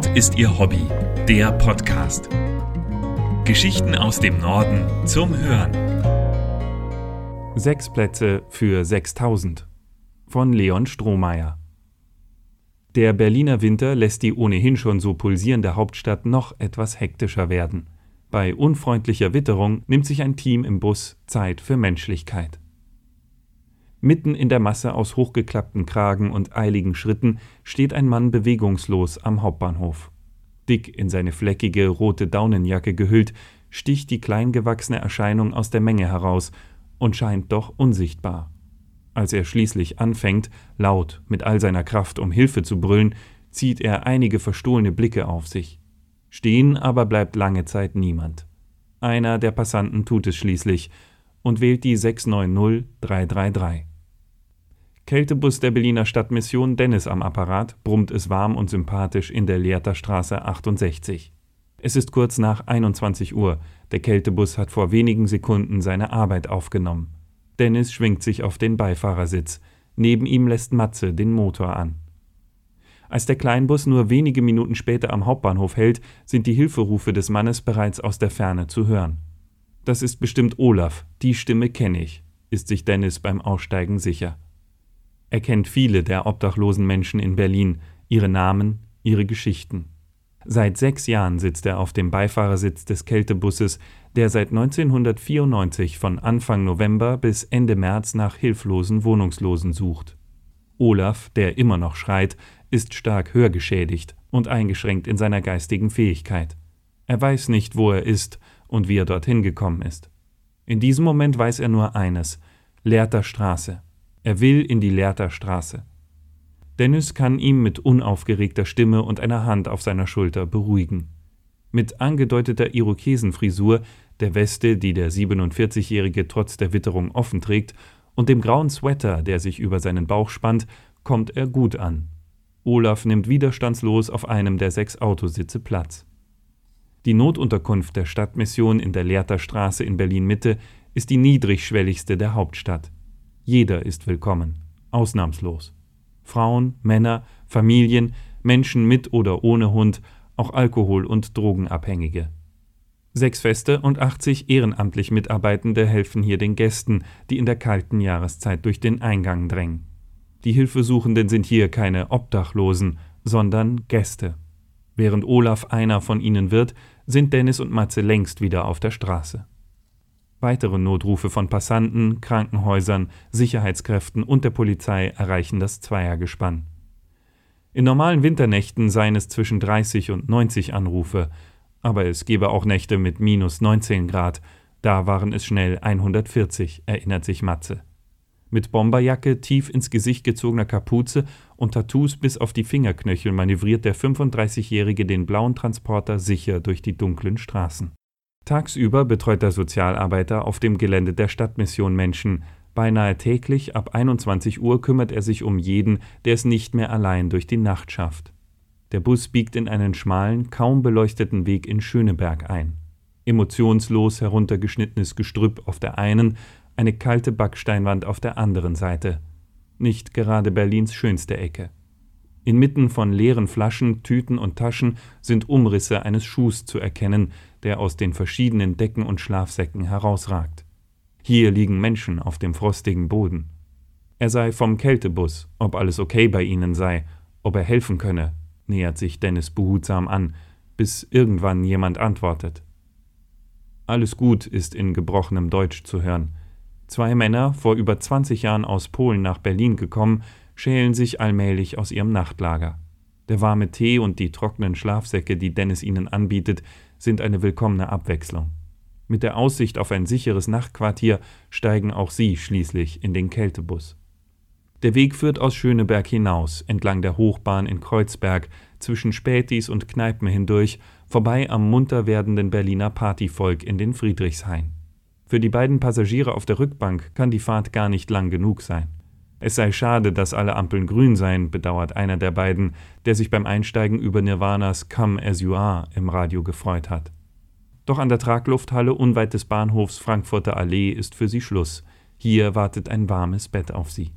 Sport ist ihr Hobby. Der Podcast. Geschichten aus dem Norden zum Hören. Sechs Plätze für 6000 von Leon Strohmeier. Der Berliner Winter lässt die ohnehin schon so pulsierende Hauptstadt noch etwas hektischer werden. Bei unfreundlicher Witterung nimmt sich ein Team im Bus Zeit für Menschlichkeit. Mitten in der Masse aus hochgeklappten Kragen und eiligen Schritten steht ein Mann bewegungslos am Hauptbahnhof. Dick in seine fleckige rote Daunenjacke gehüllt, sticht die kleingewachsene Erscheinung aus der Menge heraus und scheint doch unsichtbar. Als er schließlich anfängt, laut mit all seiner Kraft um Hilfe zu brüllen, zieht er einige verstohlene Blicke auf sich. Stehen aber bleibt lange Zeit niemand. Einer der Passanten tut es schließlich und wählt die 690333. Kältebus der Berliner Stadtmission Dennis am Apparat brummt es warm und sympathisch in der Lehrter Straße 68. Es ist kurz nach 21 Uhr. Der Kältebus hat vor wenigen Sekunden seine Arbeit aufgenommen. Dennis schwingt sich auf den Beifahrersitz. Neben ihm lässt Matze den Motor an. Als der Kleinbus nur wenige Minuten später am Hauptbahnhof hält, sind die Hilferufe des Mannes bereits aus der Ferne zu hören. Das ist bestimmt Olaf, die Stimme kenne ich, ist sich Dennis beim Aussteigen sicher. Er kennt viele der obdachlosen Menschen in Berlin, ihre Namen, ihre Geschichten. Seit sechs Jahren sitzt er auf dem Beifahrersitz des Kältebusses, der seit 1994 von Anfang November bis Ende März nach hilflosen Wohnungslosen sucht. Olaf, der immer noch schreit, ist stark hörgeschädigt und eingeschränkt in seiner geistigen Fähigkeit. Er weiß nicht, wo er ist und wie er dorthin gekommen ist. In diesem Moment weiß er nur eines: Leerter Straße. Er will in die Lehrter Straße. Dennis kann ihm mit unaufgeregter Stimme und einer Hand auf seiner Schulter beruhigen. Mit angedeuteter Irokesenfrisur, der Weste, die der 47-Jährige trotz der Witterung offen trägt, und dem grauen Sweater, der sich über seinen Bauch spannt, kommt er gut an. Olaf nimmt widerstandslos auf einem der sechs Autositze Platz. Die Notunterkunft der Stadtmission in der Lehrter Straße in Berlin Mitte ist die niedrigschwelligste der Hauptstadt. Jeder ist willkommen, ausnahmslos. Frauen, Männer, Familien, Menschen mit oder ohne Hund, auch Alkohol- und Drogenabhängige. Sechs Feste und 80 ehrenamtlich Mitarbeitende helfen hier den Gästen, die in der kalten Jahreszeit durch den Eingang drängen. Die Hilfesuchenden sind hier keine Obdachlosen, sondern Gäste. Während Olaf einer von ihnen wird, sind Dennis und Matze längst wieder auf der Straße. Weitere Notrufe von Passanten, Krankenhäusern, Sicherheitskräften und der Polizei erreichen das Zweiergespann. In normalen Winternächten seien es zwischen 30 und 90 Anrufe, aber es gebe auch Nächte mit minus 19 Grad, da waren es schnell 140, erinnert sich Matze. Mit Bomberjacke, tief ins Gesicht gezogener Kapuze und Tattoos bis auf die Fingerknöchel manövriert der 35-Jährige den blauen Transporter sicher durch die dunklen Straßen. Tagsüber betreut der Sozialarbeiter auf dem Gelände der Stadtmission Menschen. Beinahe täglich ab 21 Uhr kümmert er sich um jeden, der es nicht mehr allein durch die Nacht schafft. Der Bus biegt in einen schmalen, kaum beleuchteten Weg in Schöneberg ein. Emotionslos heruntergeschnittenes Gestrüpp auf der einen, eine kalte Backsteinwand auf der anderen Seite. Nicht gerade Berlins schönste Ecke. Inmitten von leeren Flaschen, Tüten und Taschen sind Umrisse eines Schuhs zu erkennen, der aus den verschiedenen Decken und Schlafsäcken herausragt. Hier liegen Menschen auf dem frostigen Boden. Er sei vom Kältebus, ob alles okay bei ihnen sei, ob er helfen könne, nähert sich Dennis behutsam an, bis irgendwann jemand antwortet. Alles gut ist in gebrochenem Deutsch zu hören. Zwei Männer, vor über 20 Jahren aus Polen nach Berlin gekommen, schälen sich allmählich aus ihrem Nachtlager. Der warme Tee und die trockenen Schlafsäcke, die Dennis ihnen anbietet, sind eine willkommene Abwechslung. Mit der Aussicht auf ein sicheres Nachtquartier steigen auch sie schließlich in den Kältebus. Der Weg führt aus Schöneberg hinaus, entlang der Hochbahn in Kreuzberg, zwischen Spätis und Kneipen hindurch, vorbei am munter werdenden Berliner Partyvolk in den Friedrichshain. Für die beiden Passagiere auf der Rückbank kann die Fahrt gar nicht lang genug sein. Es sei schade, dass alle Ampeln grün seien, bedauert einer der beiden, der sich beim Einsteigen über Nirvanas Come As You Are im Radio gefreut hat. Doch an der Traglufthalle unweit des Bahnhofs Frankfurter Allee ist für sie Schluss. Hier wartet ein warmes Bett auf sie.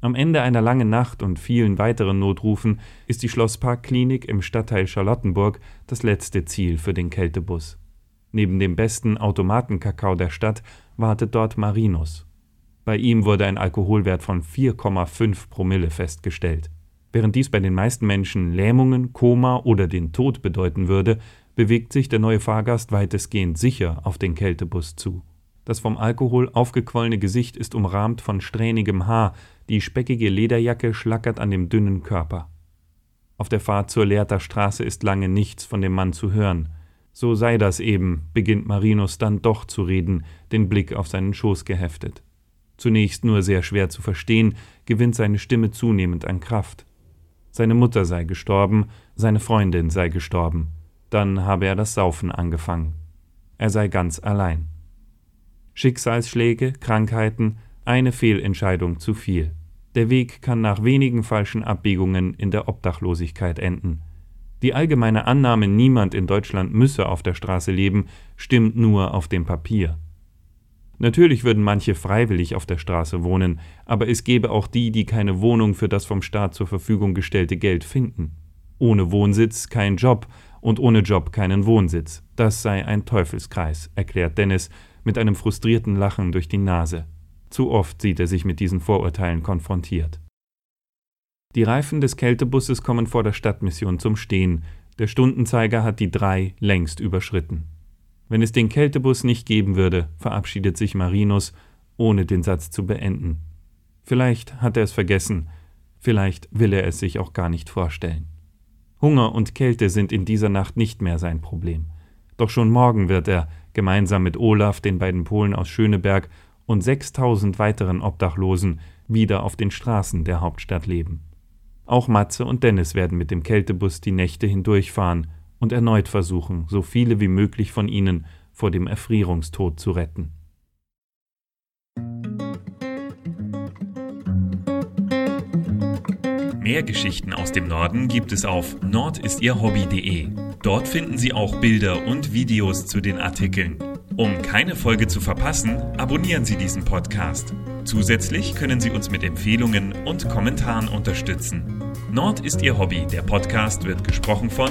Am Ende einer langen Nacht und vielen weiteren Notrufen ist die Schlossparkklinik im Stadtteil Charlottenburg das letzte Ziel für den Kältebus. Neben dem besten Automatenkakao der Stadt wartet dort Marinus. Bei ihm wurde ein Alkoholwert von 4,5 Promille festgestellt. Während dies bei den meisten Menschen Lähmungen, Koma oder den Tod bedeuten würde, bewegt sich der neue Fahrgast weitestgehend sicher auf den Kältebus zu. Das vom Alkohol aufgequollene Gesicht ist umrahmt von strähnigem Haar, die speckige Lederjacke schlackert an dem dünnen Körper. Auf der Fahrt zur Lehrter Straße ist lange nichts von dem Mann zu hören. So sei das eben, beginnt Marinus dann doch zu reden, den Blick auf seinen Schoß geheftet. Zunächst nur sehr schwer zu verstehen, gewinnt seine Stimme zunehmend an Kraft. Seine Mutter sei gestorben, seine Freundin sei gestorben. Dann habe er das Saufen angefangen. Er sei ganz allein. Schicksalsschläge, Krankheiten, eine Fehlentscheidung zu viel. Der Weg kann nach wenigen falschen Abbiegungen in der Obdachlosigkeit enden. Die allgemeine Annahme, niemand in Deutschland müsse auf der Straße leben, stimmt nur auf dem Papier. Natürlich würden manche freiwillig auf der Straße wohnen, aber es gäbe auch die, die keine Wohnung für das vom Staat zur Verfügung gestellte Geld finden. Ohne Wohnsitz kein Job und ohne Job keinen Wohnsitz. Das sei ein Teufelskreis, erklärt Dennis mit einem frustrierten Lachen durch die Nase. Zu oft sieht er sich mit diesen Vorurteilen konfrontiert. Die Reifen des Kältebusses kommen vor der Stadtmission zum Stehen. Der Stundenzeiger hat die drei längst überschritten. Wenn es den Kältebus nicht geben würde, verabschiedet sich Marinus, ohne den Satz zu beenden. Vielleicht hat er es vergessen, vielleicht will er es sich auch gar nicht vorstellen. Hunger und Kälte sind in dieser Nacht nicht mehr sein Problem. Doch schon morgen wird er, gemeinsam mit Olaf, den beiden Polen aus Schöneberg und 6000 weiteren Obdachlosen, wieder auf den Straßen der Hauptstadt leben. Auch Matze und Dennis werden mit dem Kältebus die Nächte hindurchfahren und erneut versuchen, so viele wie möglich von ihnen vor dem Erfrierungstod zu retten. Mehr Geschichten aus dem Norden gibt es auf nordistierhobby.de. Dort finden Sie auch Bilder und Videos zu den Artikeln. Um keine Folge zu verpassen, abonnieren Sie diesen Podcast. Zusätzlich können Sie uns mit Empfehlungen und Kommentaren unterstützen. Nord ist Ihr Hobby. Der Podcast wird gesprochen von